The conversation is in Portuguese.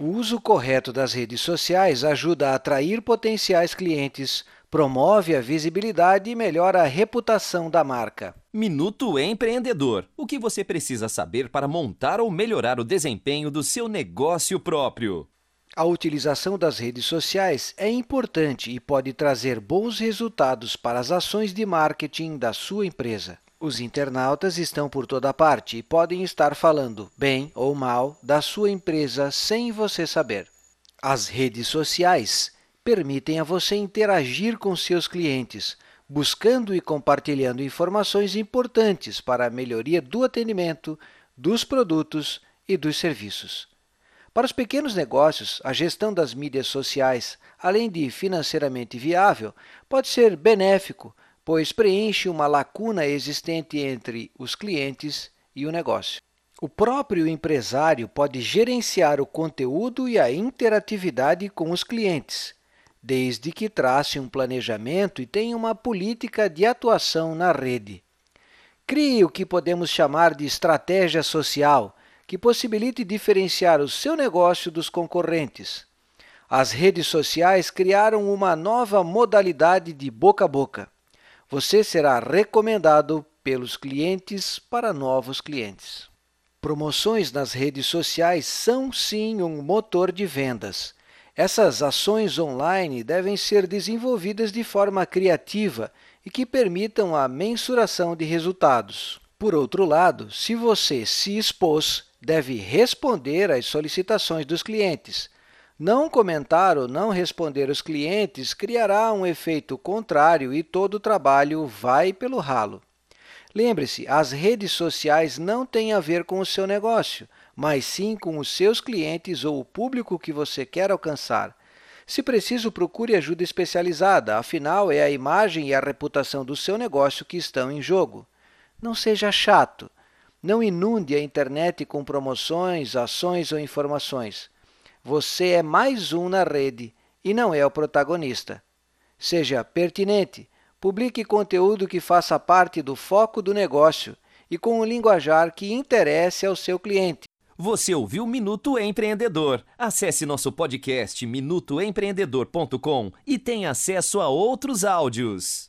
O uso correto das redes sociais ajuda a atrair potenciais clientes, promove a visibilidade e melhora a reputação da marca. Minuto Empreendedor. O que você precisa saber para montar ou melhorar o desempenho do seu negócio próprio? A utilização das redes sociais é importante e pode trazer bons resultados para as ações de marketing da sua empresa. Os internautas estão por toda parte e podem estar falando bem ou mal da sua empresa sem você saber. As redes sociais permitem a você interagir com seus clientes, buscando e compartilhando informações importantes para a melhoria do atendimento, dos produtos e dos serviços. Para os pequenos negócios, a gestão das mídias sociais, além de financeiramente viável, pode ser benéfico pois preenche uma lacuna existente entre os clientes e o negócio. O próprio empresário pode gerenciar o conteúdo e a interatividade com os clientes, desde que trace um planejamento e tenha uma política de atuação na rede. Crie o que podemos chamar de estratégia social, que possibilite diferenciar o seu negócio dos concorrentes. As redes sociais criaram uma nova modalidade de boca a boca você será recomendado pelos clientes para novos clientes. Promoções nas redes sociais são sim um motor de vendas. Essas ações online devem ser desenvolvidas de forma criativa e que permitam a mensuração de resultados. Por outro lado, se você se expôs, deve responder às solicitações dos clientes. Não comentar ou não responder os clientes criará um efeito contrário e todo o trabalho vai pelo ralo. Lembre-se, as redes sociais não têm a ver com o seu negócio, mas sim com os seus clientes ou o público que você quer alcançar. Se preciso, procure ajuda especializada, afinal, é a imagem e a reputação do seu negócio que estão em jogo. Não seja chato. Não inunde a internet com promoções, ações ou informações. Você é mais um na rede e não é o protagonista. Seja pertinente, publique conteúdo que faça parte do foco do negócio e com um linguajar que interesse ao seu cliente. Você ouviu Minuto Empreendedor? Acesse nosso podcast minutoempreendedor.com e tenha acesso a outros áudios.